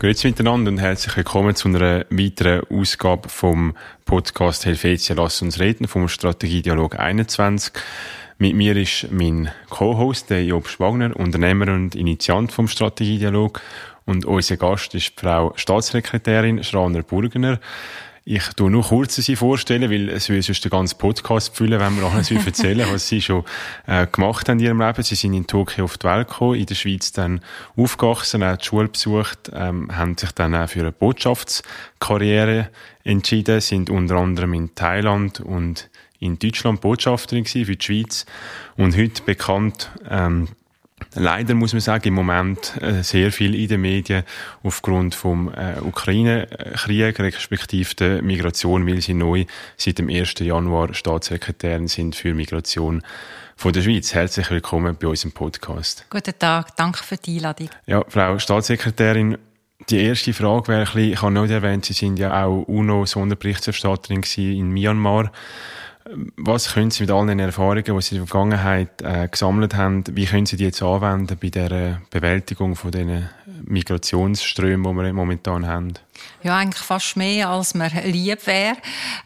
Grüezi miteinander und herzlich willkommen zu einer weiteren Ausgabe vom Podcast Helvetia Lass uns reden vom Strategiedialog 21. Mit mir ist mein Co-Host, der Job Schwagner, Unternehmer und Initiant vom Strategiedialog und unser Gast ist Frau Staatssekretärin Schraner Burgener. Ich tu nur kurz sie vorstellen, weil es will sonst den ganzen Podcast füllen, wenn wir alles erzählen, was sie schon äh, gemacht haben in ihrem Leben. Sie sind in Tokio auf die Welt gekommen, in der Schweiz dann aufgewachsen, auch die Schule besucht, ähm, haben sich dann auch für eine Botschaftskarriere entschieden, sind unter anderem in Thailand und in Deutschland Botschafterin für die Schweiz und heute bekannt ähm, leider muss man sagen, im Moment äh, sehr viel in den Medien aufgrund vom äh, Ukraine-Krieg, respektive der Migration, weil sie neu seit dem 1. Januar Staatssekretärin sind für Migration von der Schweiz. Herzlich willkommen bei unserem Podcast. Guten Tag, danke für die Einladung. Ja, Frau Staatssekretärin, die erste Frage wäre ein bisschen, ich habe noch erwähnt, Sie sind ja auch UNO-Sonderberichterstatterin in Myanmar. Was können Sie mit all den Erfahrungen, die Sie in der Vergangenheit äh, gesammelt haben, wie können Sie die jetzt anwenden bei der Bewältigung von den Migrationsströmen, die wir momentan haben? Ja, eigentlich fast mehr, als mir lieb wäre.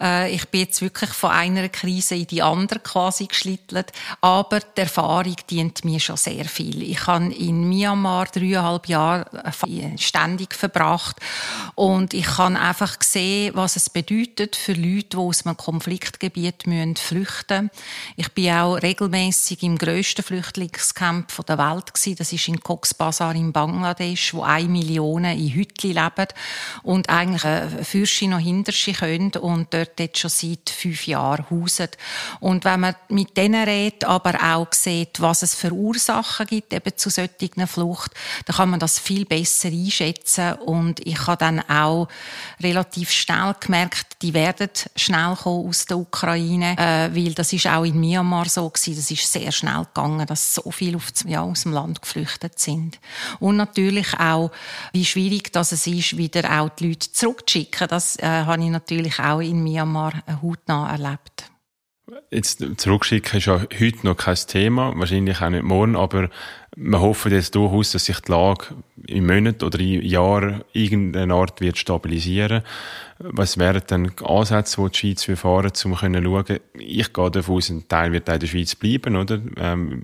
Äh, ich bin jetzt wirklich von einer Krise in die andere quasi geschlittelt. Aber die Erfahrung dient mir schon sehr viel. Ich habe in Myanmar dreieinhalb Jahre äh, ständig verbracht. Und ich kann einfach sehen, was es bedeutet für Leute, die aus einem Konfliktgebiet müssen flüchten Ich bin auch regelmäßig im grössten Flüchtlingscamp der Welt gewesen. Das ist in Cox's Bazar in Bangladesch, wo eine Million in Hütli leben und eigentlich eine Fürsche noch hinter sich können und dort jetzt schon seit fünf Jahren hausen. Und wenn man mit denen redet, aber auch sieht, was es für Ursachen gibt eben zu solchen Flucht, dann kann man das viel besser einschätzen und ich habe dann auch relativ schnell gemerkt, die werden schnell kommen aus der Ukraine, äh, weil das ist auch in Myanmar so gewesen, das ist sehr schnell gegangen, dass so viele auf, ja, aus dem Land geflüchtet sind. Und natürlich auch, wie schwierig das es ist, wieder auch die Leute zurückzuschicken. Das äh, habe ich natürlich auch in Myanmar hautnah erlebt. Jetzt zurückschicken ist ja heute noch kein Thema, wahrscheinlich auch nicht morgen, aber wir hoffen jetzt durchaus, dass sich die Lage im Monat oder im Jahr irgendeine Art wird stabilisieren. Was wären dann Ansätze, die die Schweiz fahren, um zu schauen? Ich gehe davon aus, ein Teil wird in der Schweiz bleiben, oder? Ähm,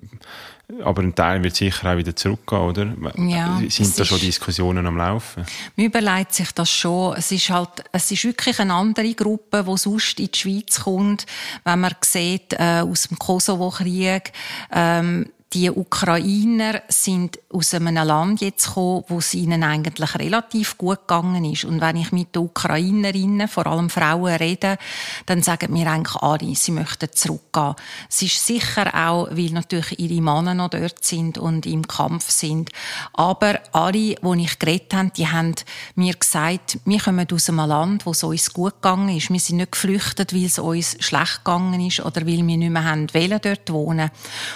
aber ein Teil wird sicher auch wieder zurückgehen, oder? Ja, Sind da schon Diskussionen am Laufen? Man überlegt sich das schon. Es ist halt, es ist wirklich eine andere Gruppe, die sonst in die Schweiz kommt. Wenn man sieht, äh, aus dem Kosovo-Krieg, ähm, die Ukrainer sind aus einem Land jetzt gekommen, wo es ihnen eigentlich relativ gut gegangen ist. Und wenn ich mit den Ukrainerinnen, vor allem Frauen, rede, dann sagen mir eigentlich alle, sie möchten zurückgehen. Es ist sicher auch, weil natürlich ihre Männer noch dort sind und im Kampf sind. Aber alle, die ich geredet habe, die haben mir gesagt, wir kommen aus einem Land, wo es uns gut gegangen ist. Wir sind nicht geflüchtet, weil es uns schlecht gegangen ist oder weil wir nicht mehr haben wollen, dort wohnen.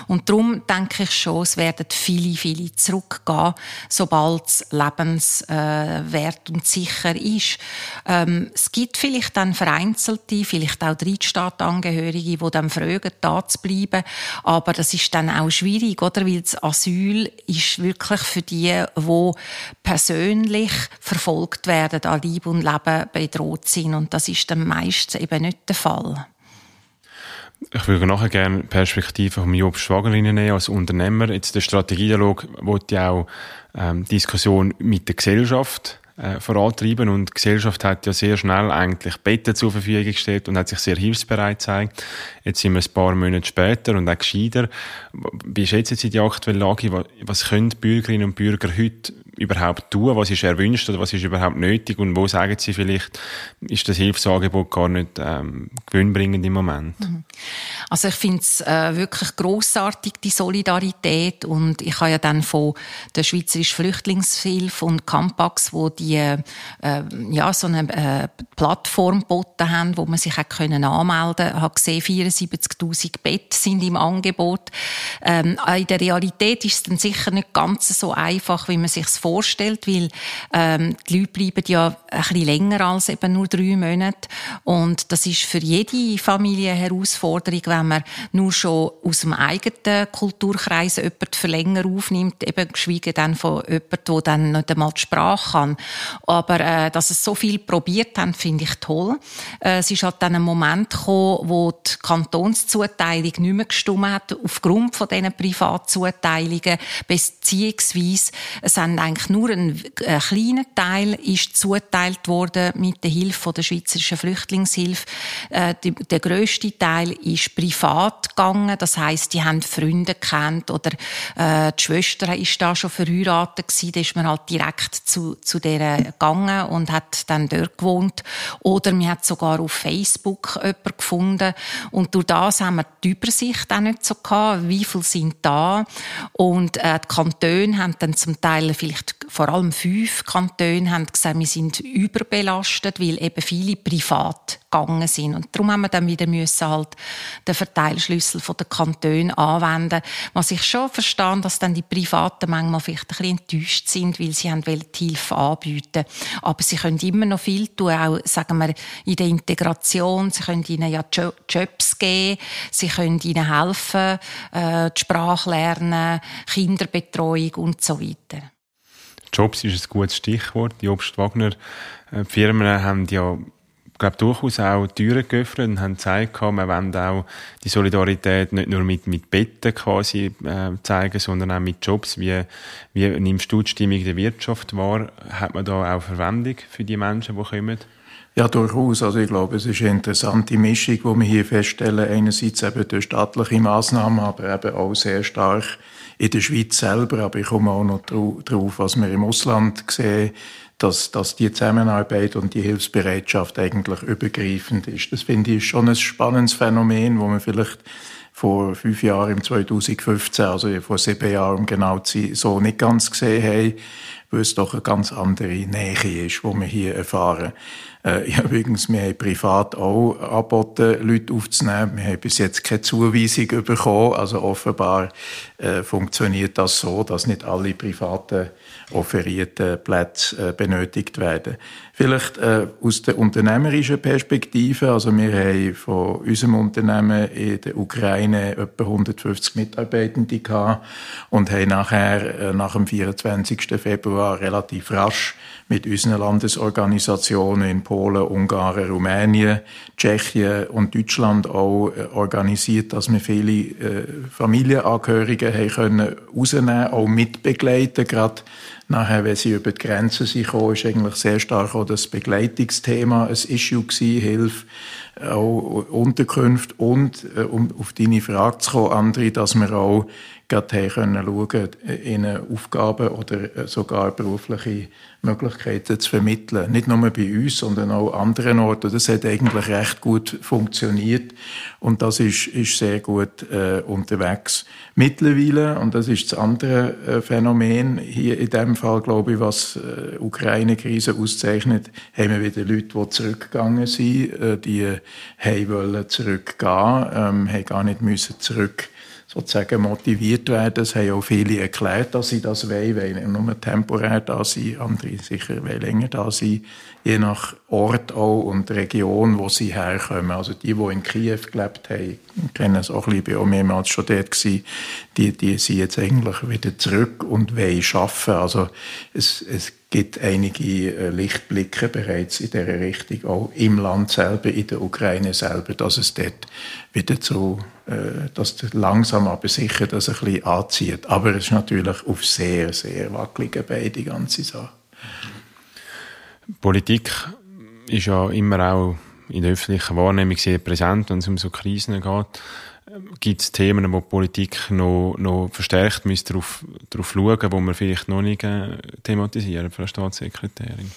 Und darum denke ich schon, es werden viele, viele zurückgehen, sobald es lebenswert und sicher ist. Ähm, es gibt vielleicht dann Vereinzelte, vielleicht auch Drittstaatangehörige, die dann fragen, da zu bleiben. Aber das ist dann auch schwierig, oder? Weil das Asyl ist wirklich für die, die persönlich verfolgt werden, an Leib und Leben bedroht sind. Und das ist dann meistens eben nicht der Fall. Ich würde nachher gerne Perspektive von Job Schwager nehmen als Unternehmer. Jetzt der Strategiedialog wollte ja auch ähm, Diskussion mit der Gesellschaft äh, vorantreiben und die Gesellschaft hat ja sehr schnell eigentlich Betten zur Verfügung gestellt und hat sich sehr hilfsbereit gezeigt. Jetzt sind wir ein paar Monate später und auch gescheiter. Wie schätzen Sie die aktuelle Lage? Was können Bürgerinnen und Bürger heute überhaupt tun? Was ist erwünscht oder was ist überhaupt nötig? Und wo sagen Sie vielleicht, ist das Hilfsangebot gar nicht ähm, gewinnbringend im Moment? Mhm. Also ich finde es äh, wirklich großartig die Solidarität und ich habe ja dann von der Schweizerischen Flüchtlingshilfe und Campax, wo die äh, ja so eine äh, Plattform geboten haben, wo man sich hat können anmelden. Habe gesehen, 74.000 Betten sind im Angebot. Ähm, in der Realität ist es dann sicher nicht ganz so einfach, wie man sich vorstellt, weil ähm, die Leute bleiben ja ein länger als eben nur drei Monate und das ist für jede Familie eine Herausforderung, wenn man nur schon aus dem eigenen Kulturkreis jemanden für länger aufnimmt, eben geschwiegen dann von jemandem, der dann nicht einmal die Sprache kann. Aber äh, dass es so viel probiert haben, finde ich toll. Äh, es ist halt dann ein Moment gekommen, wo die Kantonszuteilung nicht mehr gestimmt hat, aufgrund von diesen Privatzuteilungen, beziehungsweise es haben eigentlich nur ein, ein kleiner Teil ist zuteilt worden mit der Hilfe der Schweizerischen Flüchtlingshilfe. Äh, die, der grösste Teil ist privat gegangen, das heißt, die haben Freunde kennt oder äh, die Schwester ist da schon verheiratet gewesen, da ist man halt direkt zu, zu der gegangen und hat dann dort gewohnt. Oder man hat sogar auf Facebook jemanden gefunden. Und durch das haben wir die Übersicht auch nicht so gehabt, wie viele sind da. Und äh, die Kantone haben dann zum Teil vielleicht vor allem fünf Kantone haben gesagt, wir sind überbelastet, weil eben viele privat gegangen sind. Und darum haben wir dann wieder müssen halt den Verteilschlüssel von den Kantonen anwenden. Was ich schon verstehe, dass dann die Privaten manchmal vielleicht ein bisschen enttäuscht sind, weil sie haben die Hilfe anbieten. Aber sie können immer noch viel tun, auch, sagen wir, in der Integration. Sie können ihnen ja Jobs geben, sie können ihnen helfen, äh, die Sprache lernen, Kinderbetreuung und so weiter. Jobs ist ein gutes Stichwort. Die Obst Wagner äh, Firmen haben ja glaube durchaus auch Türen geöffnet und haben gezeigt, wir wollen auch die Solidarität nicht nur mit, mit Betten quasi äh, zeigen, sondern auch mit Jobs. Wie, wie nimmst du die Stimmung der Wirtschaft wahr? Hat man da auch Verwendung für die Menschen, die kommen? Ja, durchaus. Also ich glaube, es ist eine interessante Mischung, die wir hier feststellen. Einerseits eben durch staatliche Massnahmen, aber eben auch sehr stark in der Schweiz selber. Aber ich komme auch noch drauf, was wir im Ausland sehen dass, dass die Zusammenarbeit und die Hilfsbereitschaft eigentlich übergreifend ist. Das finde ich schon ein spannendes Phänomen, wo man vielleicht vor fünf Jahren, im 2015, also vor sieben Jahren um genau zu sein, so nicht ganz gesehen haben, weil es doch eine ganz andere Nähe ist, wo wir hier erfahren. Äh, ja, übrigens, wir haben privat auch angeboten, Leute aufzunehmen. Wir haben bis jetzt keine Zuweisung bekommen. Also offenbar äh, funktioniert das so, dass nicht alle privaten offerierten Plätze äh, benötigt werden. Vielleicht äh, aus der unternehmerischen Perspektive, also wir haben von unserem Unternehmen in der Ukraine etwa 150 Mitarbeitende gehabt und haben nachher äh, nach dem 24. Februar relativ rasch mit unseren Landesorganisationen in Polen, Ungarn, Rumänien, Tschechien und Deutschland auch äh, organisiert, dass wir viele äh, Familienangehörige haben können rausnehmen, auch mitbegleiten, gerade Nachher, wenn sie über die Grenzen sind, gekommen, ist eigentlich sehr stark auch das Begleitungsthema ein Issue gewesen, Hilfe, auch Unterkünfte und, äh, um auf deine Frage zu kommen, André, dass wir auch gerade können schauen, in Aufgaben oder äh, sogar berufliche Möglichkeiten zu vermitteln. Nicht nur bei uns, sondern auch an anderen Orten. Das hat eigentlich recht gut funktioniert und das ist, ist sehr gut äh, unterwegs. Mittlerweile, und das ist das andere äh, Phänomen, hier in dem Fall, glaube ich, was äh, Ukraine-Krise auszeichnet, haben wir wieder Leute, die zurückgegangen sind, äh, die haben wollen zurückgehen, ähm, haben gar nicht müssen zurück sozusagen motiviert werden. Es haben auch viele erklärt, dass sie das wollen, weil nur temporär da sind, andere sicher weil länger da sind, je nach Ort auch und Region, wo sie herkommen. Also die, die in Kiew gelebt haben, kennen es auch ein bisschen, ich bin auch mehrmals schon dort gewesen, die, die sind jetzt eigentlich wieder zurück und wollen arbeiten. Also es, es gibt einige äh, Lichtblicke bereits in dieser Richtung, auch im Land selber, in der Ukraine selber, dass es dort wieder so, äh, dass langsam aber sicher das ein bisschen anzieht. Aber es ist natürlich auf sehr, sehr wackeligen Beinen, die ganze Sache. Politik ist ja immer auch in der öffentlichen Wahrnehmung sehr präsent, wenn es um so Krisen geht. Gibt es Themen, wo die Politik noch, noch verstärkt müsste darauf, darauf schauen, wo wir vielleicht noch nicht äh, thematisieren, Frau Staatssekretärin?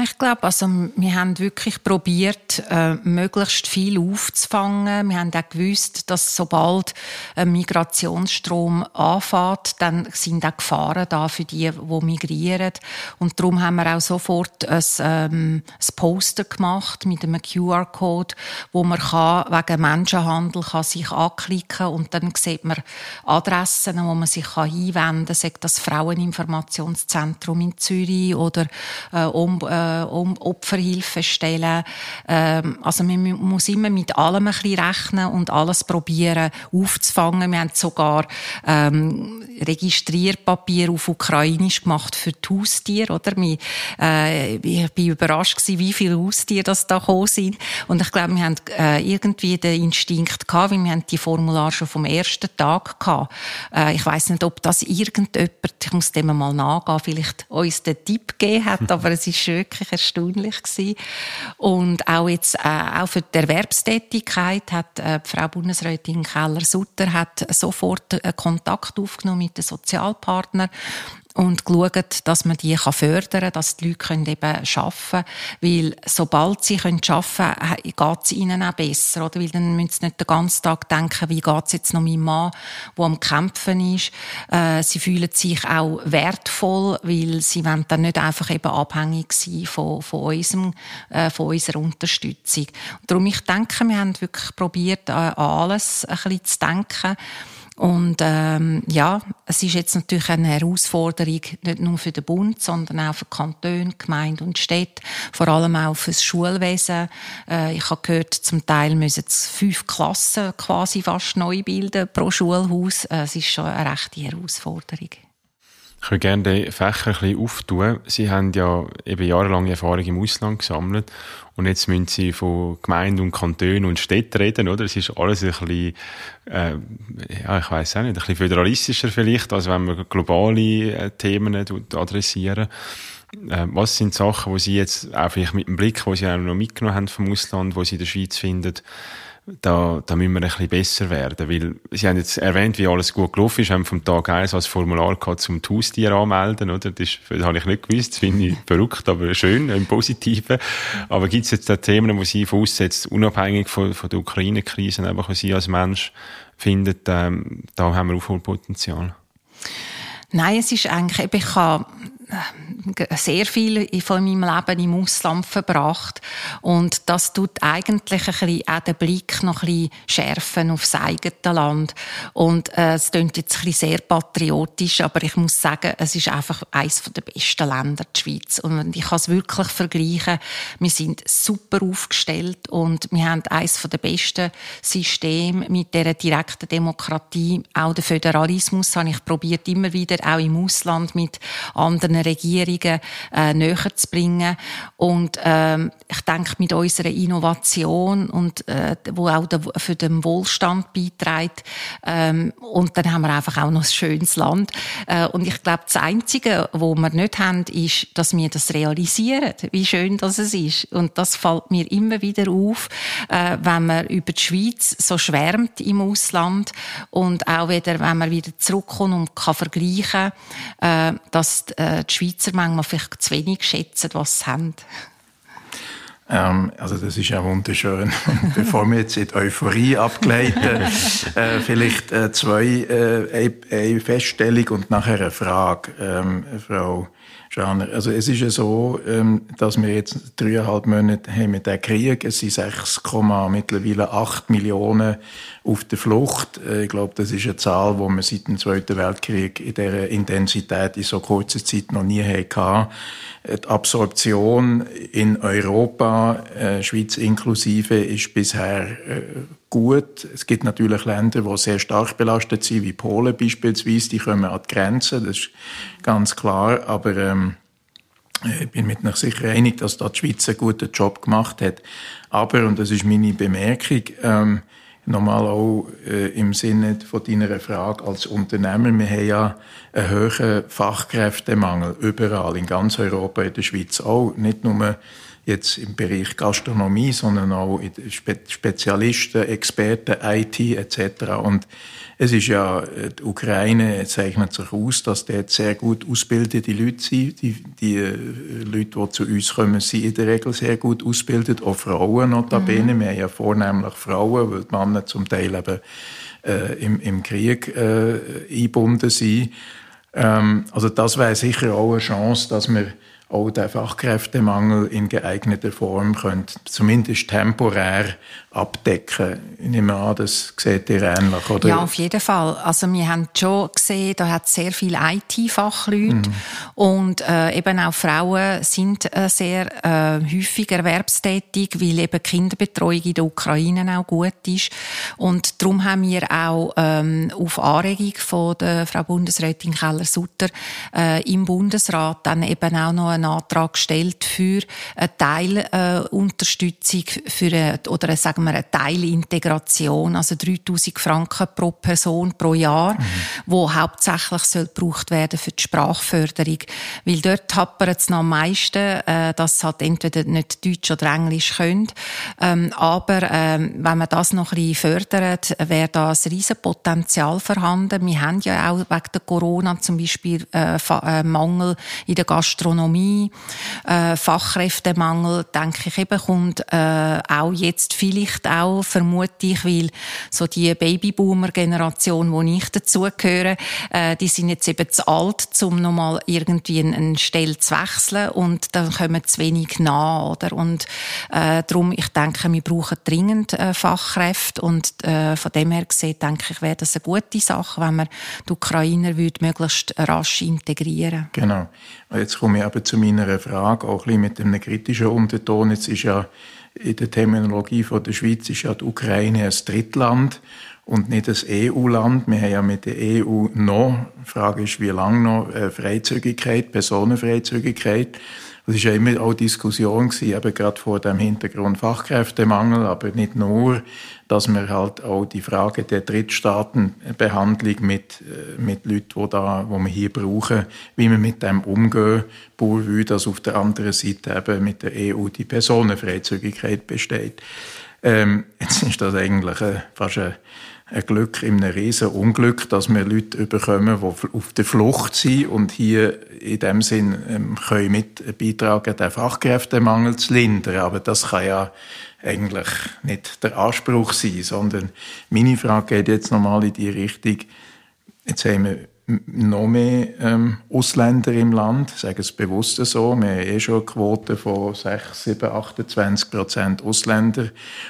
Ich glaube, also wir haben wirklich probiert, äh, möglichst viel aufzufangen. Wir haben auch gewusst, dass sobald ein Migrationsstrom anfängt, dann sind auch Gefahren da für die, die migrieren. Und darum haben wir auch sofort ein, ähm, ein Poster gemacht mit einem QR-Code, wo man kann, wegen Menschenhandel kann sich anklicken und dann sieht man Adressen, wo man sich kann einwenden kann, sagt das Fraueninformationszentrum in Zürich oder äh, um, äh, äh, um Opferhilfe stellen. Ähm, also man muss immer mit allem ein bisschen rechnen und alles probieren aufzufangen. Wir haben sogar ähm, Registrierpapier auf Ukrainisch gemacht für die Haustiere, oder? Wir, äh, ich bin überrascht gewesen, wie viele Haustiere das da gekommen sind. Und ich glaube, wir haben äh, irgendwie den Instinkt gehabt, weil wir haben die Formulare schon vom ersten Tag gehabt. Äh, ich weiß nicht, ob das irgendjemand, ich muss dem mal nachgehen, vielleicht uns den Tipp gegeben hat, aber es ist wirklich erstaunlich gewesen. Und auch jetzt, äh, auch für die Erwerbstätigkeit hat äh, Frau Bundesrätin Keller-Sutter hat sofort äh, Kontakt aufgenommen mit den Sozialpartnern und geschaut, dass man die fördern kann, dass die Leute eben arbeiten können. Weil sobald sie arbeiten können, geht es ihnen auch besser. Oder? Weil dann müssen sie nicht den ganzen Tag denken, wie geht es jetzt noch meinem Mann, der am Kämpfen ist. Äh, sie fühlen sich auch wertvoll, weil sie wollen dann nicht einfach eben abhängig sein von, von, unserem, äh, von unserer Unterstützung. Darum, ich denke, wir haben wirklich probiert, an alles ein bisschen zu denken. Und ähm, ja, es ist jetzt natürlich eine Herausforderung, nicht nur für den Bund, sondern auch für Kantone, Gemeinden und Städte, vor allem auch für das Schulwesen. Äh, ich habe gehört, zum Teil müssen es fünf Klassen quasi fast neu bilden pro Schulhaus. Äh, es ist schon eine rechte Herausforderung. Ich würde gerne den Fächer ein bisschen auftun. Sie haben ja eben jahrelange Erfahrung im Ausland gesammelt und jetzt müssen Sie von Gemeinden und Kantonen und Städten reden, oder? Es ist alles ein bisschen, äh, ja, ich weiß auch nicht, ein bisschen föderalistischer vielleicht, als wenn wir globale äh, Themen adressieren. Äh, was sind Sachen, wo Sie jetzt auch vielleicht mit dem Blick, wo Sie auch noch mitgenommen haben vom Ausland, wo Sie in der Schweiz finden, da, da müssen wir ein bisschen besser werden. Weil, Sie haben jetzt erwähnt, wie alles gut gelaufen ist, haben vom Tag 1 als Formular gehabt, zum Haustier anmelden, oder? Das, das habe ich nicht gewusst, das finde ich verrückt, aber schön, im Positiven. Aber gibt es jetzt da Themen, wo Sie voraussetzt, unabhängig von, von der Ukraine-Krise, einfach Sie als Mensch finden, ähm, da haben wir Aufholpotenzial? Nein, es ist eigentlich, ich äh, sehr viel von meinem Leben im Ausland verbracht. Und das tut eigentlich ein bisschen auch den Blick noch ein bisschen schärfen aufs eigene Land. Und äh, es klingt jetzt ein bisschen sehr patriotisch, aber ich muss sagen, es ist einfach eines der besten Länder, die Schweiz. Und ich kann es wirklich vergleichen. Wir sind super aufgestellt und wir haben eines der besten Systeme mit der direkten Demokratie. Auch den Föderalismus habe ich probiert, immer wieder auch im Ausland mit anderen Regierungen äh, näher zu bringen. Und ähm, ich denke, mit unserer Innovation und äh, wo auch der, für den Wohlstand beiträgt. Ähm, und dann haben wir einfach auch noch ein schönes Land. Äh, und ich glaube, das Einzige, wo wir nicht haben, ist, dass wir das realisieren, wie schön das ist. Und das fällt mir immer wieder auf, äh, wenn man über die Schweiz so schwärmt im Ausland und auch wieder, wenn man wieder zurückkommt und kann vergleichen, äh, dass äh, die Schweizer manchmal vielleicht zu wenig schätzen, was sie haben. Ähm, also das ist ja wunderschön. Bevor wir jetzt in die Euphorie abgleiten, äh, vielleicht äh, zwei, äh, eine Feststellung und nachher eine Frage, ähm, Frau Genre. Also es ist ja so, ähm, dass wir jetzt dreieinhalb Monate haben mit dem Krieg. Es sind 6, mittlerweile 8 Millionen auf der Flucht. Äh, ich glaube, das ist eine Zahl, die wir seit dem Zweiten Weltkrieg in dieser Intensität in so kurzer Zeit noch nie hatten. Die Absorption in Europa, äh, Schweiz inklusive, ist bisher äh, gut. Es gibt natürlich Länder, die sehr stark belastet sind, wie Polen beispielsweise, die kommen an die Grenzen, das ist ganz klar, aber ähm, ich bin mit mir sicher einig, dass da die Schweiz einen guten Job gemacht hat. Aber, und das ist meine Bemerkung, ähm, nochmal auch äh, im Sinne von deiner Frage als Unternehmer, wir haben ja einen hohen Fachkräftemangel überall, in ganz Europa, in der Schweiz auch, nicht nur jetzt im Bereich Gastronomie, sondern auch Spe Spezialisten, Experten, IT etc. Und es ist ja, die Ukraine zeichnet sich aus, dass dort sehr gut ausgebildete Leute sind. Die, die äh, Leute, die zu uns kommen, sind in der Regel sehr gut ausgebildet, auch Frauen notabene. Mhm. Wir haben ja vornehmlich Frauen, weil die Männer zum Teil eben äh, im, im Krieg äh, eingebunden sind. Ähm, also das wäre sicher auch eine Chance, dass wir auch den Fachkräftemangel in geeigneter Form könnt, zumindest temporär abdecken. Ich nehme an, das seht ihr ähnlich, oder? Ja, auf jeden Fall. Also wir haben schon gesehen, da hat sehr viele IT-Fachleute mhm. und äh, eben auch Frauen sind äh, sehr äh, häufig erwerbstätig, weil eben Kinderbetreuung in der Ukraine auch gut ist und darum haben wir auch ähm, auf Anregung von der Frau Bundesrätin Keller-Sutter äh, im Bundesrat dann eben auch noch einen Antrag gestellt für eine Teilunterstützung für eine, oder sagen wir eine Teilintegration, also 3000 Franken pro Person pro Jahr, mhm. wo hauptsächlich soll gebraucht werden für die Sprachförderung, weil dort happert es noch am meisten, äh, dass halt entweder nicht Deutsch oder Englisch können, ähm, aber ähm, wenn man das noch ein bisschen fördert, wäre da ein riesen Potenzial vorhanden. Wir haben ja auch wegen der Corona zum Beispiel äh, äh Mangel in der Gastronomie Pandemie, äh, Fachkräftemangel, denke ich eben, kommt äh, auch jetzt vielleicht auch, vermute ich, weil so die Babyboomer-Generation, wo ich dazugehöre, äh, die sind jetzt eben zu alt, um nochmal irgendwie eine Stelle zu wechseln und dann kommen zu wenig nach, oder? Und äh, darum, ich denke, wir brauchen dringend äh, Fachkräfte und äh, von dem her gesehen, denke ich, wäre das eine gute Sache, wenn man die Ukrainer möglichst rasch integrieren. Genau. Jetzt komme ich aber zu meiner Frage, auch ein mit einem kritischen Unterton. Jetzt ist ja in der Terminologie von der Schweiz ist ja die Ukraine ein Drittland und nicht ein EU-Land. Wir haben ja mit der EU noch, die Frage ist, wie lange noch, äh, Freizügigkeit, Personenfreizügigkeit. Das ist ja immer auch Diskussion gewesen, eben gerade vor dem Hintergrund Fachkräftemangel, aber nicht nur, dass man halt auch die Frage der Drittstaatenbehandlung mit, äh, mit Leuten, die da, wo wir hier brauchen, wie wir mit dem umgehen, wie dass auf der anderen Seite eben mit der EU die Personenfreizügigkeit besteht. Ähm, jetzt ist das eigentlich äh, fast ein ein Glück in einem riesen Unglück, dass wir Leute bekommen, die auf der Flucht sind und hier in dem Sinn ähm, können mit beitragen, den Fachkräftemangel zu lindern. Aber das kann ja eigentlich nicht der Anspruch sein, sondern meine Frage geht jetzt nochmal in die Richtung, jetzt haben wir noch mehr ähm, Ausländer im Land, ich sage es bewusst so. Wir haben eh schon eine Quote von 6, 7, 28 Prozent Ausländer.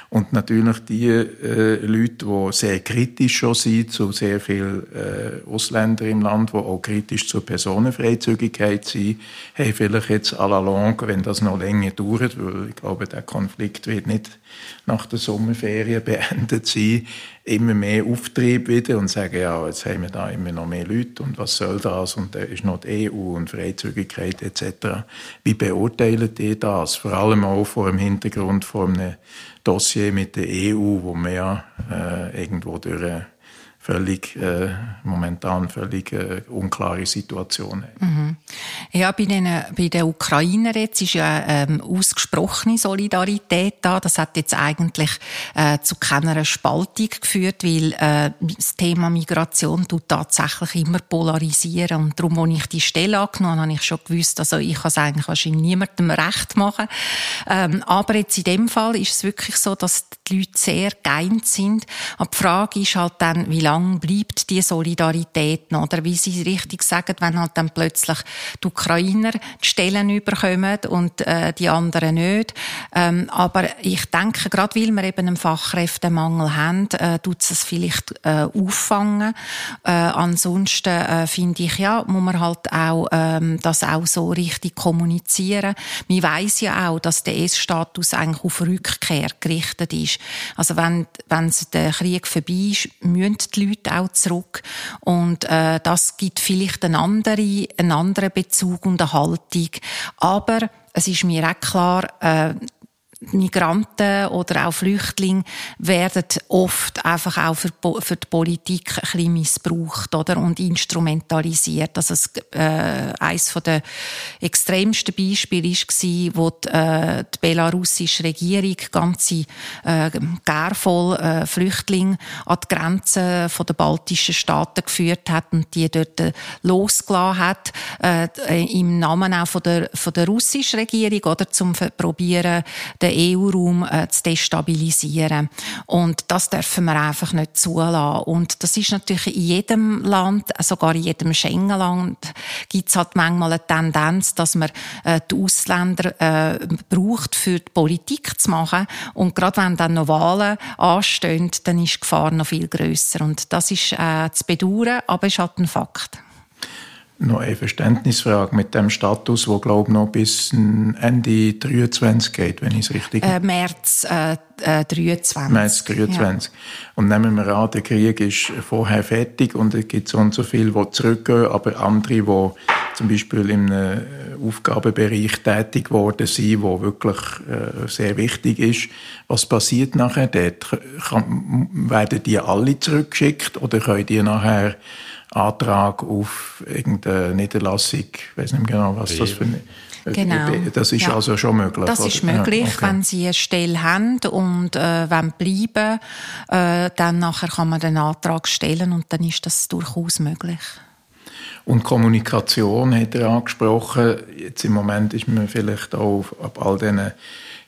Und natürlich die äh, Leute, die sehr kritisch schon sind zu sehr vielen äh, Ausländern im Land, die auch kritisch zur Personenfreizügigkeit sind, haben vielleicht jetzt à la longue, wenn das noch länger dauert, weil ich glaube, der Konflikt wird nicht nach der Sommerferien beendet sein, immer mehr Auftrieb wieder und sagen, ja, jetzt haben wir da immer noch mehr Leute und was soll das und da ist noch die EU und Freizügigkeit etc. Wie beurteilen die das? Vor allem auch vor dem Hintergrund von einem Dossier mit der EU, wo wir ja äh, irgendwo durch völlig äh, momentan völlig äh, unklare Situation Mhm. Ja, bei den, bei den Ukrainern jetzt ist ja ähm, ausgesprochene Solidarität da. Das hat jetzt eigentlich äh, zu keiner Spaltung geführt, weil äh, das Thema Migration tut tatsächlich immer polarisieren. Und darum, als ich die Stelle angenommen habe, habe ich schon gewusst, also ich kann es eigentlich wahrscheinlich niemandem recht machen. Ähm, aber jetzt in dem Fall ist es wirklich so, dass die Leute sehr geeint sind. Aber die Frage ist halt dann, wie lange lang bleibt die Solidarität noch? Oder wie Sie richtig sagen, wenn halt dann plötzlich die Ukrainer die Stellen überkommen und äh, die anderen nicht. Ähm, aber ich denke, gerade weil wir eben einen Fachkräftemangel haben, äh, tut es vielleicht äh, auffangen. Äh, ansonsten äh, finde ich, ja, muss man halt auch ähm, das auch so richtig kommunizieren. Man weiß ja auch, dass der S-Status eigentlich auf Rückkehr gerichtet ist. Also wenn, wenn der Krieg vorbei ist, müssen die Leute auch zurück. Und äh, das gibt vielleicht einen anderen, einen anderen Bezug und eine Haltung. Aber es ist mir auch klar, äh, Migranten oder auch Flüchtlinge werden oft einfach auch für, für die Politik ein bisschen missbraucht oder? und instrumentalisiert. Also es, äh, eines der extremsten Beispiele war, wo die, äh, die belarussische Regierung ganze äh, gärvoll äh, Flüchtlinge an die Grenzen der baltischen Staaten geführt hat und die dort äh, losgelassen hat, äh, im Namen auch von der, von der russischen Regierung, oder, zum probieren, den EU-Raum äh, zu destabilisieren. Und das dürfen wir einfach nicht zulassen. Und das ist natürlich in jedem Land, sogar in jedem Schengen-Land, gibt es halt manchmal eine Tendenz, dass man äh, die Ausländer äh, braucht, für die Politik zu machen. Und gerade wenn dann noch Wahlen anstehen, dann ist die Gefahr noch viel grösser. Und das ist äh, zu bedauern, aber es ist halt ein Fakt. Noch eine Verständnisfrage mit dem Status, wo glaube ich noch bis Ende 23 geht, wenn ich es richtig äh, März äh, äh, 23. März 23. Ja. Und nehmen wir an, der Krieg ist vorher fertig und es gibt so und so viele, die zurückgehen, aber andere, die zum Beispiel in einem Aufgabenbereich tätig worden sind, wo wirklich äh, sehr wichtig ist. Was passiert nachher dort? Kann, werden die alle zurückgeschickt oder können die nachher Antrag auf irgendeine Niederlassung, ich weiß nicht mehr genau, was das für eine Genau. Das ist ja. also schon möglich. Das ist möglich, ja, okay. wenn Sie eine Stelle haben und äh, wollen bleiben, äh, dann nachher kann man den Antrag stellen und dann ist das durchaus möglich. Und Kommunikation hat er angesprochen. Jetzt im Moment ist man vielleicht auch ab all diesen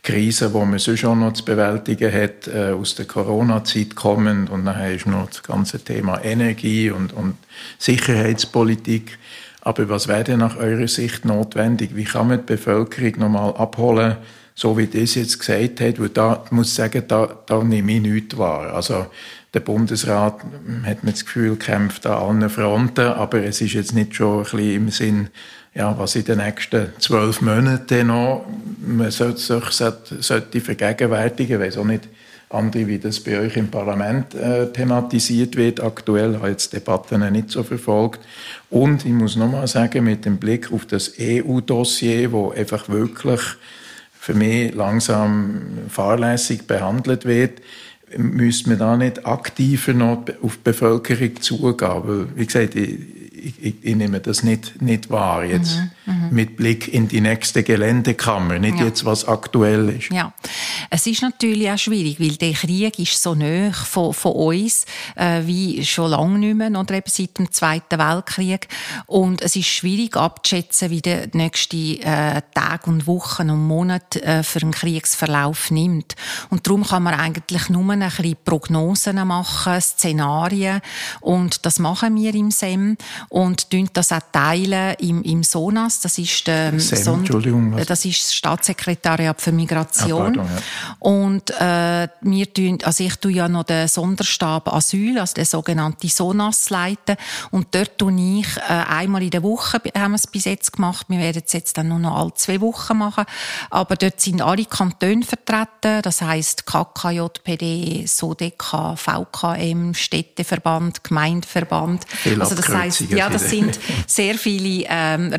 Krisen, die man sonst auch noch zu bewältigen hat, äh, aus der Corona-Zeit kommend. Und nachher ist noch das ganze Thema Energie und, und Sicherheitspolitik. Aber was wäre denn nach eurer Sicht notwendig? Wie kann man die Bevölkerung nochmal abholen, so wie das jetzt gesagt hat? Weil da muss ich sagen, da, da nehme ich nichts wahr. Also, der Bundesrat, hat man das Gefühl, kämpft an allen Fronten, aber es ist jetzt nicht schon ein bisschen im Sinn, ja, was in den nächsten zwölf Monaten noch man sollte sich sollte vergegenwärtigen, weiß auch nicht, andere, wie das bei euch im Parlament äh, thematisiert wird. Aktuell habe ich jetzt Debatten nicht so verfolgt. Und ich muss nochmal sagen, mit dem Blick auf das EU-Dossier, wo einfach wirklich für mich langsam fahrlässig behandelt wird, müsste man da nicht aktiver noch auf die Bevölkerung zugehen. Weil, wie gesagt, ich, ich, ich, nehme das nicht, nicht wahr jetzt mhm, mhm, mit Blick in die nächste Geländekammer, nicht ja. jetzt was aktuell ist. Ja, es ist natürlich auch schwierig, weil der Krieg ist so nah von, von uns äh, wie schon lange nicht mehr, oder eben seit dem Zweiten Weltkrieg und es ist schwierig abzuschätzen, wie der nächste äh, Tag und Wochen und Monat äh, für einen Kriegsverlauf nimmt und darum kann man eigentlich nur ein bisschen Prognosen machen, Szenarien und das machen wir im SEM und tun das auch teilen im, im SONAS. Das ist, ähm, Entschuldigung, was? das ist das Staatssekretariat für Migration. Ah, pardon, ja. Und äh, wir tun, also ich tue ja noch den Sonderstab Asyl, also den sogenannten SONAS leiten. Und dort tue ich äh, einmal in der Woche, haben wir es bis jetzt gemacht. Wir werden es jetzt dann nur noch alle zwei Wochen machen. Aber dort sind alle Kantone vertreten. Das heisst KKJPD, SODK, VKM, Städteverband, Gemeindeverband. Viel also das heisst, ja, das sind sehr viele ähm,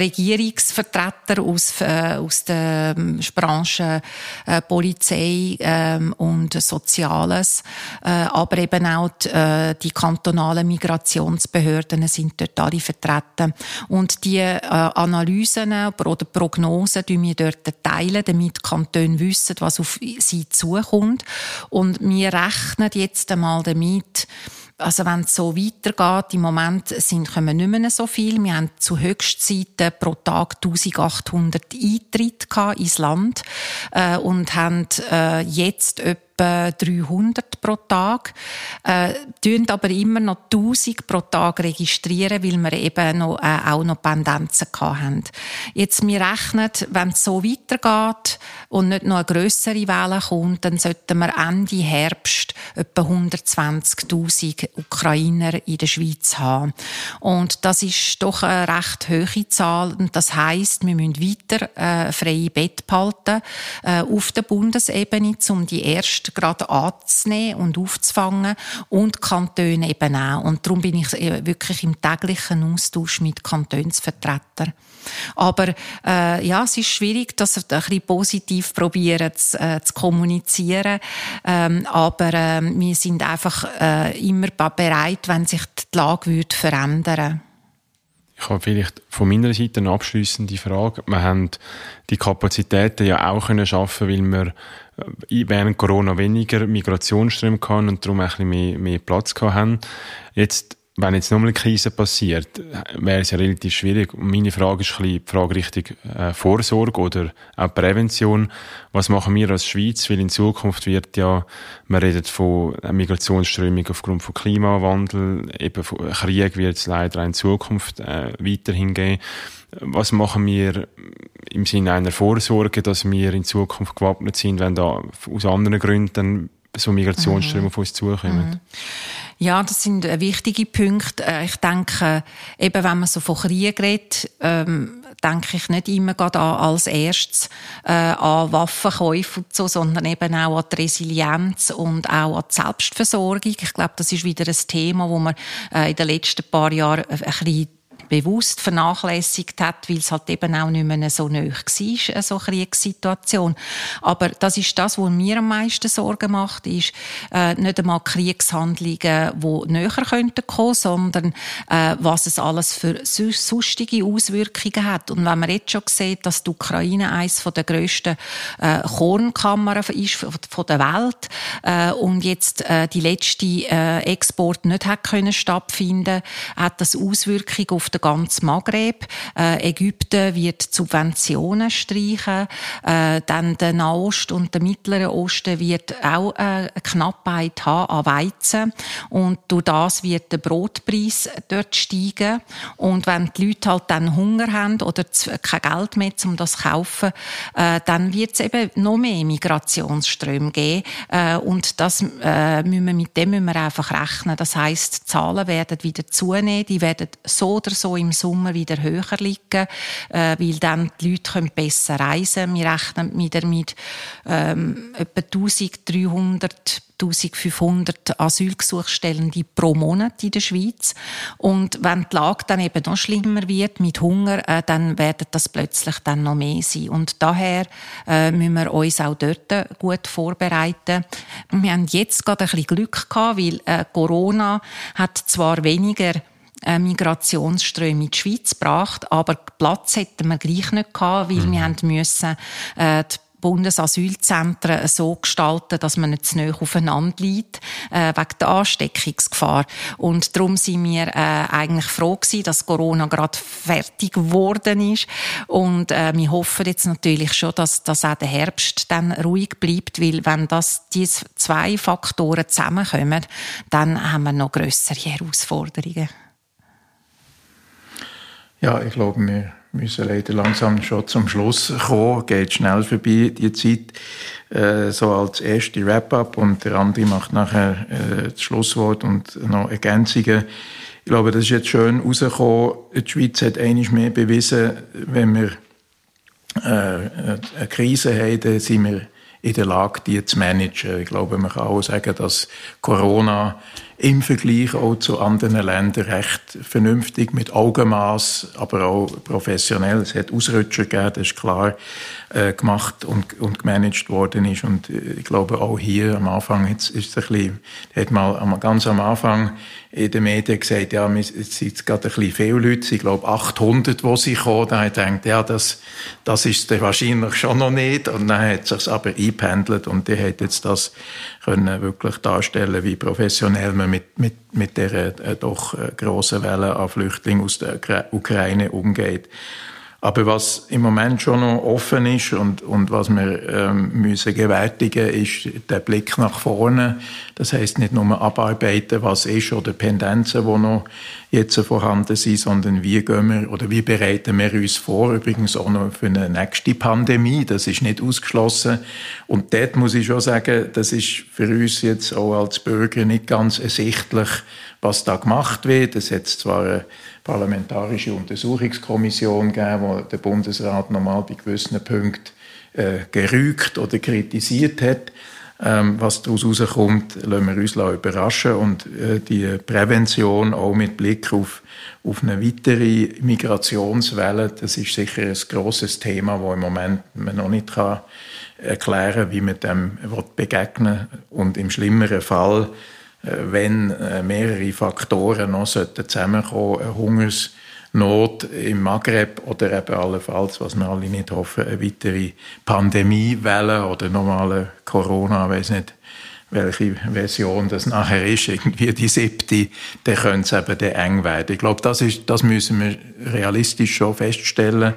Regierungsvertreter aus, äh, aus der ähm, Branche äh, Polizei ähm, und Soziales, äh, aber eben auch die, äh, die kantonalen Migrationsbehörden sind dort alle vertreten. Und die äh, Analysen oder Prognosen teilen wir dort teilen, damit die Kantone wissen, was auf sie zukommt. Und wir rechnen jetzt einmal damit, also wenn es so weitergeht, im Moment sind, kommen nicht mehr so viel. Wir haben zu Höchstzeiten pro Tag 1800 Eintritte ins Land äh, und haben äh, jetzt etwa etwa 300 pro Tag, äh, tun aber immer noch 1000 pro Tag registrieren, weil wir eben noch, äh, auch noch Pendenzen haben. Jetzt, wir rechnen, wenn es so weitergeht und nicht noch eine grössere Welle kommt, dann sollten wir Ende Herbst etwa 120.000 Ukrainer in der Schweiz haben. Und das ist doch eine recht hohe Zahl. Und das heisst, wir müssen weiter äh, freie Bett behalten äh, auf der Bundesebene, um die ersten zuerst gerade anzunehmen und aufzufangen und Kantone eben auch. Und darum bin ich äh, wirklich im täglichen Austausch mit Kantonsvertretern. Aber äh, ja, es ist schwierig, das ein bisschen positiv probieren zu, äh, zu kommunizieren. Ähm, aber äh, wir sind einfach äh, immer bereit, wenn sich die Lage würde verändern ich habe vielleicht von meiner Seite eine abschließende Frage. Wir haben die Kapazitäten ja auch können schaffen, weil wir während Corona weniger Migrationsströme hatten und darum ein bisschen mehr, mehr Platz haben. Jetzt wenn jetzt nochmal eine Krise passiert, wäre es ja relativ schwierig. Meine Frage ist ein bisschen die Frage richtig äh, Vorsorge oder auch Prävention. Was machen wir als Schweiz? Weil in Zukunft wird ja, man redet von Migrationsströmung aufgrund von Klimawandel, eben von Krieg wird es leider in Zukunft äh, weiterhin geben. Was machen wir im Sinne einer Vorsorge, dass wir in Zukunft gewappnet sind, wenn da aus anderen Gründen so Migrationsströme mhm. auf uns zukommen? Mhm. Ja, das sind äh, wichtige Punkte. Äh, ich denke, eben wenn man so von Krieg redet, ähm, denke ich nicht immer gerade an, als erstes äh, an Waffenkäufe und so, sondern eben auch an die Resilienz und auch an die Selbstversorgung. Ich glaube, das ist wieder ein Thema, wo man äh, in den letzten paar Jahren ein bisschen bewusst vernachlässigt hat, weil es halt eben auch nicht mehr so nahe war, so eine Kriegssituation. Aber das ist das, was mir am meisten Sorgen macht, ist äh, nicht einmal Kriegshandlungen, die näher könnten kommen, sondern äh, was es alles für sonstige Auswirkungen hat. Und wenn man jetzt schon sieht, dass die Ukraine eines der grössten äh, Kornkammern ist von der Welt äh, und jetzt äh, die letzte äh, Export nicht hat können stattfinden, hat das Auswirkungen auf den ganzen Maghreb. Äh, Ägypten wird Subventionen streichen. Äh, dann der Nahost und der Mittlere Osten wird auch äh, Knappheit haben an Weizen. Und durch das wird der Brotpreis dort steigen. Und wenn die Leute halt dann Hunger haben oder kein Geld mehr, um das zu kaufen, äh, dann wird es eben noch mehr Migrationsströme geben. Äh, und das äh, müssen wir, mit dem müssen wir einfach rechnen. Das heißt, Zahlen werden wieder zunehmen, die werden so oder so so im Sommer wieder höher liegen, äh, weil dann die Leute können besser reisen Wir rechnen wieder mit ähm, etwa 1300 1500 Asylgesuchstellende pro Monat in der Schweiz. Und wenn die Lage dann eben noch schlimmer wird mit Hunger, äh, dann werden das plötzlich dann noch mehr sein. Und daher äh, müssen wir uns auch dort gut vorbereiten. Wir haben jetzt gerade ein bisschen Glück gehabt, weil äh, Corona hat zwar weniger Migrationsströme in die Schweiz gebracht, aber Platz hätten wir gleich nicht gehabt, weil mhm. wir haben müssen, äh, die Bundesasylzentren so gestalten, dass man nicht zu nahe aufeinander liegt, äh, wegen der Ansteckungsgefahr. Und darum sind wir äh, eigentlich froh gewesen, dass Corona gerade fertig geworden ist. Und äh, wir hoffen jetzt natürlich schon, dass, dass auch der Herbst dann ruhig bleibt, weil wenn das diese zwei Faktoren zusammenkommen, dann haben wir noch größere Herausforderungen. Ja, ich glaube, wir müssen leider langsam schon zum Schluss kommen. Geht schnell vorbei, die Zeit. Äh, so als erste Wrap-up und der Andi macht nachher äh, das Schlusswort und noch Ergänzungen. Ich glaube, das ist jetzt schön rausgekommen. Die Schweiz hat einiges mehr bewiesen, wenn wir äh, eine Krise haben, sind wir in der Lage, die zu managen. Ich glaube, man kann auch sagen, dass Corona im Vergleich auch zu anderen Ländern recht vernünftig, mit Augenmaß, aber auch professionell. Es hat Ausrutscher gegeben, das ist klar, äh, gemacht und, und gemanagt worden ist. Und äh, ich glaube auch hier am Anfang, jetzt ist es ein bisschen, hat mal ganz am Anfang in den Medien gesagt, ja, es sind gerade ein bisschen viele Leute, ich glaube 800, die sie kommen. Da hat er gedacht, ja, das, das ist wahrscheinlich schon noch nicht. Und dann hat es sich aber eingependelt und die hat jetzt das können wirklich darstellen, wie professionell man mit, mit, mit der äh, doch äh, grossen Welle an Flüchtlingen aus der Ukraine umgeht. Aber was im Moment schon noch offen ist und, und was wir ähm, müssen gewärtigen, ist der Blick nach vorne. Das heißt nicht nur abarbeiten, was ist oder Pendenzen, die noch jetzt vorhanden sind, sondern wie gehen wir oder wie bereiten wir uns vor, übrigens auch noch für eine nächste Pandemie. Das ist nicht ausgeschlossen. Und dort muss ich schon sagen, das ist für uns jetzt auch als Bürger nicht ganz ersichtlich, was da gemacht wird. Es hat zwar eine parlamentarische Untersuchungskommission gegeben, wo der Bundesrat nochmal bei gewissen Punkten äh, gerügt oder kritisiert hat. Ähm, was daraus rauskommt, lassen wir uns überraschen und äh, die Prävention auch mit Blick auf, auf eine weitere Migrationswelle, das ist sicher ein grosses Thema, wo im Moment man noch nicht kann erklären, wie man dem begegnen und im schlimmeren Fall, äh, wenn äh, mehrere Faktoren noch zusammenkommen, eine Hungersnot im Maghreb oder eben allenfalls, was wir alle nicht hoffen, eine weitere Pandemiewelle oder normale Corona, weiß nicht, welche Version das nachher ist, irgendwie die siebte, dann könnte es eben eng werden. Ich glaube, das, ist, das müssen wir realistisch schon feststellen.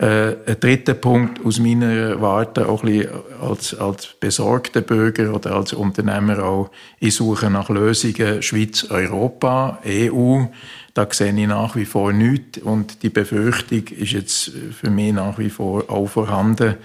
Äh, ein dritter Punkt aus meiner Warte, auch ein bisschen als, als besorgter Bürger oder als Unternehmer auch, ich suche nach Lösungen Schweiz, Europa, EU. Da sehe ich nach wie vor nichts und die Befürchtung ist jetzt für mich nach wie vor auch vorhanden,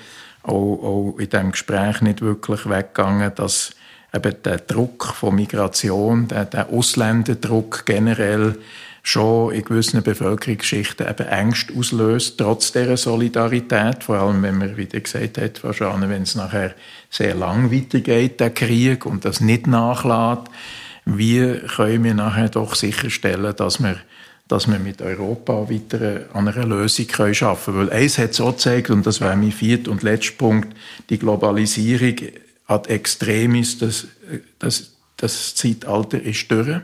auch, auch in diesem Gespräch nicht wirklich weggegangen, dass eben der Druck von Migration, der, der Ausländerdruck generell schon in gewissen Bevölkerungsschichten eben Ängste auslöst, trotz dieser Solidarität. Vor allem, wenn man, wie gesagt hat, wahrscheinlich, wenn es nachher sehr lang weitergeht, der Krieg, und das nicht nachlässt, wie können wir nachher doch sicherstellen, dass wir dass wir mit Europa weiter an einer Lösung können schaffen können. Weil eins hat so gezeigt, und das wäre mein vierter und letzter Punkt, die Globalisierung ad extremis, das, das, das Zeitalter ist durch.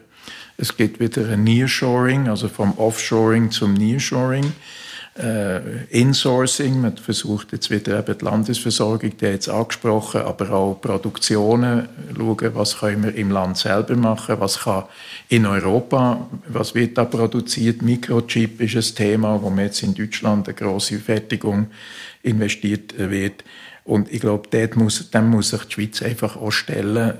Es geht wieder ein Nearshoring, also vom Offshoring zum Nearshoring. Äh, Insourcing, man versucht jetzt wieder eben die Landesversorgung, die jetzt angesprochen, aber auch Produktionen, schauen, was können wir im Land selber machen, was kann in Europa, was wird da produziert, Mikrochip ist ein Thema, wo man jetzt in Deutschland eine grosse Fertigung investiert wird. Und ich glaube, muss, dem muss sich die Schweiz einfach auch stellen, äh,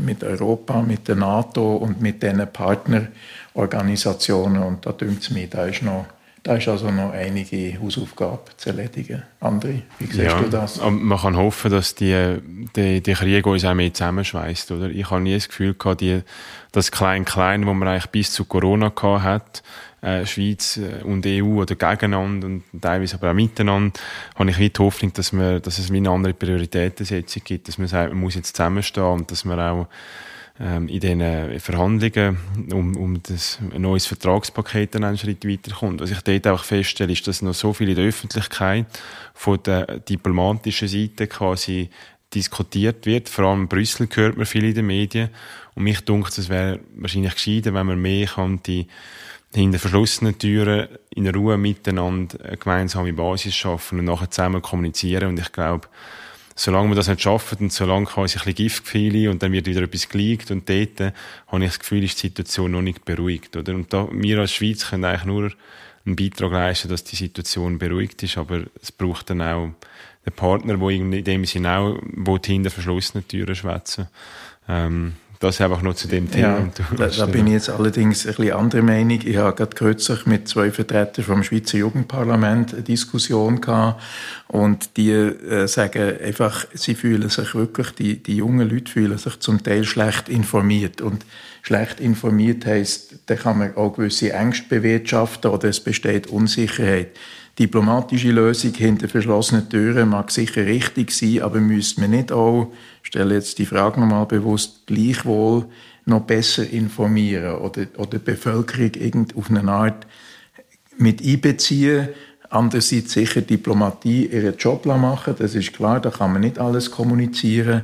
mit Europa, mit der NATO und mit diesen Partnerorganisationen. Und da dünkt es mir, da ist noch da ist also noch einige Hausaufgaben zu erledigen. André, wie siehst ja, du das? Man kann hoffen, dass die, die, die Krieg uns auch mehr zusammenschweißt, oder? Ich habe nie das Gefühl gehabt, die, das Klein-Klein, wo man eigentlich bis zu Corona gehabt hat, äh, Schweiz äh, und EU oder gegeneinander und teilweise aber auch miteinander, habe ich die Hoffnung, dass, man, dass es wie eine andere Prioritätensetzung gibt, dass man sagt, man muss jetzt zusammenstehen und dass man auch ähm, in den Verhandlungen um, um das, ein neues Vertragspaket dann einen Schritt weiterkommt. Was ich dort auch feststelle, ist, dass noch so viel in der Öffentlichkeit von der diplomatischen Seite quasi diskutiert wird. Vor allem in Brüssel hört man viel in den Medien. Und mich dunkt, es wäre wahrscheinlich gescheiter, wenn man mehr kann, hinter verschlossenen Türen in Ruhe miteinander eine gemeinsame Basis schaffen und nachher zusammen kommunizieren. Und ich glaube, solange wir das nicht schaffen und solange quasi ein bisschen Giftgefühle und dann wird wieder etwas geleakt und dort äh, habe ich das Gefühl, ist die Situation noch nicht beruhigt, oder? Und da, wir als Schweiz können eigentlich nur einen Beitrag leisten, dass die Situation beruhigt ist, aber es braucht dann auch den Partner, der in dem Sinne auch hinter verschlossenen Türen schwätzen. Ähm, das einfach nur zu dem Thema. Ja, da, da bin ich jetzt allerdings ein bisschen anderer Meinung. Ich habe gerade kürzlich mit zwei Vertretern vom Schweizer Jugendparlament eine Diskussion gehabt und die äh, sagen einfach, sie fühlen sich wirklich, die, die jungen Leute fühlen sich zum Teil schlecht informiert und schlecht informiert heißt, da kann man auch gewisse Ängste bewirtschaften oder es besteht Unsicherheit. Diplomatische Lösung hinter verschlossenen Türen mag sicher richtig sein, aber müsste man nicht auch ich stelle jetzt die Frage nochmal bewusst, gleichwohl noch besser informieren oder, oder die Bevölkerung irgend auf eine Art mit einbeziehen. Andererseits sicher Diplomatie ihren Job machen, das ist klar, da kann man nicht alles kommunizieren.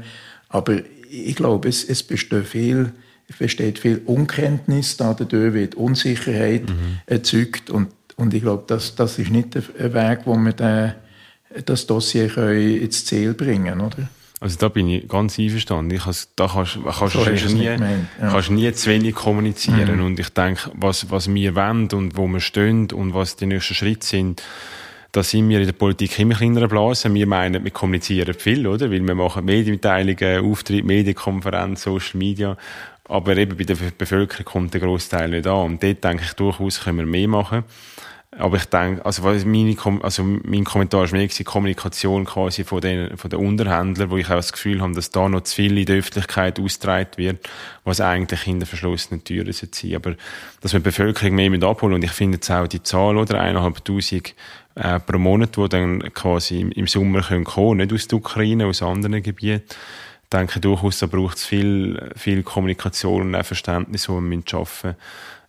Aber ich glaube, es, es besteht viel, besteht viel Unkenntnis, dadurch wird Unsicherheit mhm. erzeugt und, und ich glaube, das, das ist nicht der Weg, wo wir den, das Dossier ins Ziel bringen können, oder? Also da bin ich ganz einverstanden. Ich has, da kannst, kannst so du nie, ja. kannst nie zu wenig kommunizieren. Mhm. Und ich denke, was, was wir wollen und wo wir stehen und was die nächsten Schritte sind, da sind wir in der Politik immer in einer Blase. Wir meinen, wir kommunizieren viel, oder? Weil wir machen Medienmitteilungen, Auftritte, Medienkonferenzen, Social Media. Aber eben bei der Bevölkerung kommt der Großteil nicht an. Und dort denke ich durchaus, können wir mehr machen. Aber ich denke, also, meine, also mein Kommentar ist mehr die Kommunikation quasi von den, von den Unterhändlern, wo ich auch das Gefühl habe, dass da noch zu viel in der Öffentlichkeit ausgetragen wird, was eigentlich hinter verschlossenen Türen sein Aber, dass wir die Bevölkerung mehr mit abholen, und ich finde jetzt auch die Zahl, oder, eineinhalbtausend, äh, pro Monat, die dann quasi im, im Sommer können kommen, nicht aus der Ukraine, aus anderen Gebieten, denke durchaus, da braucht es viel, viel Kommunikation und auch Verständnis, wo wir arbeiten müssen.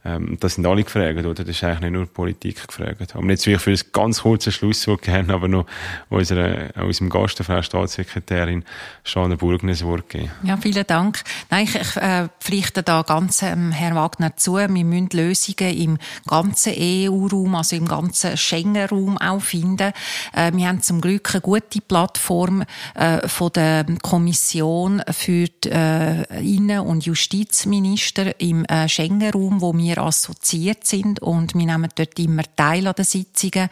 Ähm, das sind alle gefragt, oder? Das ist eigentlich nicht nur die Politik gefragt. Aber jetzt will ich für ein ganz kurzes Schlusswort gerne aber noch unsere, unserem Gast, der Frau Staatssekretärin Schane Burgner, ein Wort geben. Ja, vielen Dank. Nein, ich, ich äh, pflichte da ganz ähm, Herr Wagner zu. Wir müssen Lösungen im ganzen EU-Raum, also im ganzen Schengen-Raum auch finden. Äh, wir haben zum Glück eine gute Plattform äh, von der Kommission für die äh, Innen- und Justizminister im äh, Schengen-Raum, wo wir wir assoziiert sind und wir nehmen dort immer teil an den Sitzungen.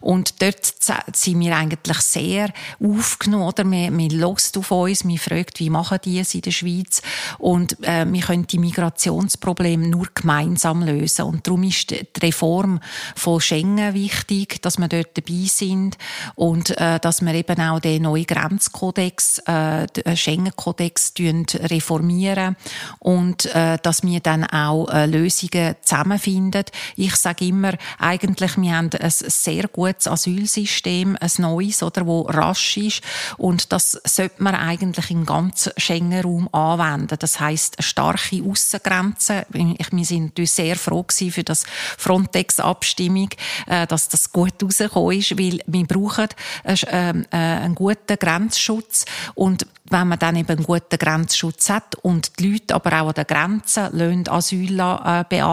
Und dort sind wir eigentlich sehr aufgenommen, oder? Man, man hört auf uns, man fragt, wie machen die es in der Schweiz? Und äh, wir können die Migrationsprobleme nur gemeinsam lösen. Und darum ist die Reform von Schengen wichtig, dass wir dort dabei sind und äh, dass wir eben auch den neuen Grenzkodex, äh, den Schengen-Kodex reformieren und äh, dass wir dann auch äh, Lösungen Lösungen zusammenfinden. Ich sage immer, eigentlich, wir haben ein sehr gutes Asylsystem, ein neues, oder, wo rasch ist. Und das sollte man eigentlich im ganzen Schengen-Raum anwenden. Das heißt, starke Aussengrenze. Wir sind sehr froh für das Frontex-Abstimmung, äh, dass das gut rausgekommen ist, weil wir brauchen ähm, äh, einen guten Grenzschutz. Und wenn man dann eben einen guten Grenzschutz hat und die Leute aber auch an den Grenzen lassen Asyl äh, beantragen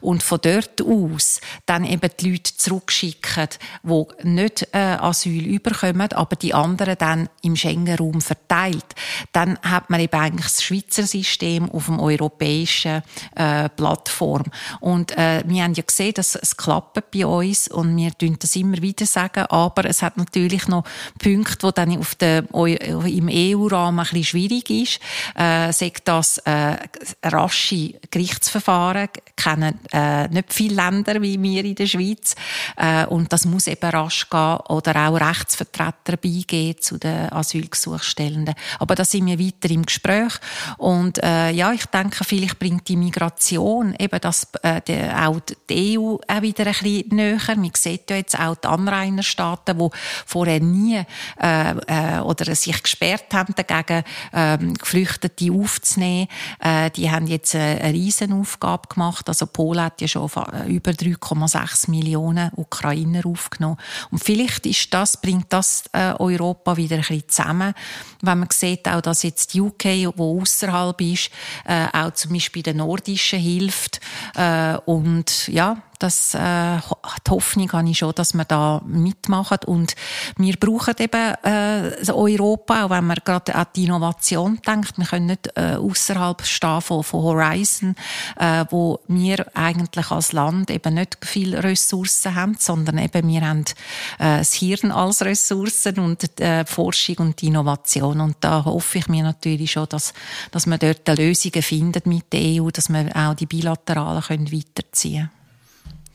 und von dort aus dann eben die Leute zurückschicken, die nicht äh, Asyl überkommen, aber die anderen dann im Schengen-Raum verteilt, dann hat man eben eigentlich das Schweizer System auf dem europäischen äh, Plattform. Und äh, wir haben ja gesehen, dass es klappt bei uns und wir tun das immer wieder sagen, aber es hat natürlich noch Punkte, die dann auf der, im EU-Rahmen ein bisschen schwierig ist. Äh, sagt das äh, rasche Gerichtsverfahren kennen äh, nicht viele Länder wie wir in der Schweiz äh, und das muss eben rasch gehen oder auch Rechtsvertreter beigeben zu den Asylgesuchstellenden. Aber da sind wir weiter im Gespräch und äh, ja, ich denke, vielleicht bringt die Migration eben das äh, die, auch die EU auch wieder ein bisschen näher. Man sieht ja jetzt auch die Anrainerstaaten, die vorher nie äh, äh, oder sich gesperrt haben dagegen, äh, Geflüchtete aufzunehmen. Äh, die haben jetzt eine, eine Riesenaufgabe gemacht. Also Polen hat ja schon äh, über 3,6 Millionen Ukrainer aufgenommen. Und vielleicht ist das, bringt das äh, Europa wieder ein bisschen zusammen, wenn man sieht auch, dass jetzt die UK, wo außerhalb ist, äh, auch zum Beispiel den Nordischen hilft. Und ja, das, äh, die Hoffnung habe ich schon, dass wir da mitmachen. Und wir brauchen eben äh, Europa, auch wenn man gerade an die Innovation denkt. Wir können nicht äh, außerhalb stehen von, von Horizon, äh, wo wir eigentlich als Land eben nicht viele Ressourcen haben, sondern eben wir haben äh, das Hirn als Ressourcen und äh, Forschung und Innovation. Und da hoffe ich mir natürlich schon, dass, dass wir dort Lösungen finden mit der EU, dass wir auch die bilateralen können weiterziehen.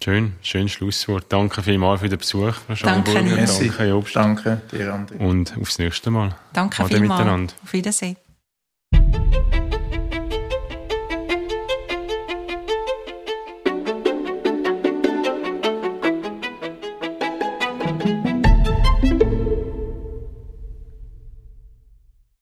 Schön, schönes Schlusswort. Danke vielmals für den Besuch. Danke. Danke, Jobst. Danke dir, Andi. Und aufs nächste Mal. Danke Ade vielmals. Miteinander. Auf Wiedersehen.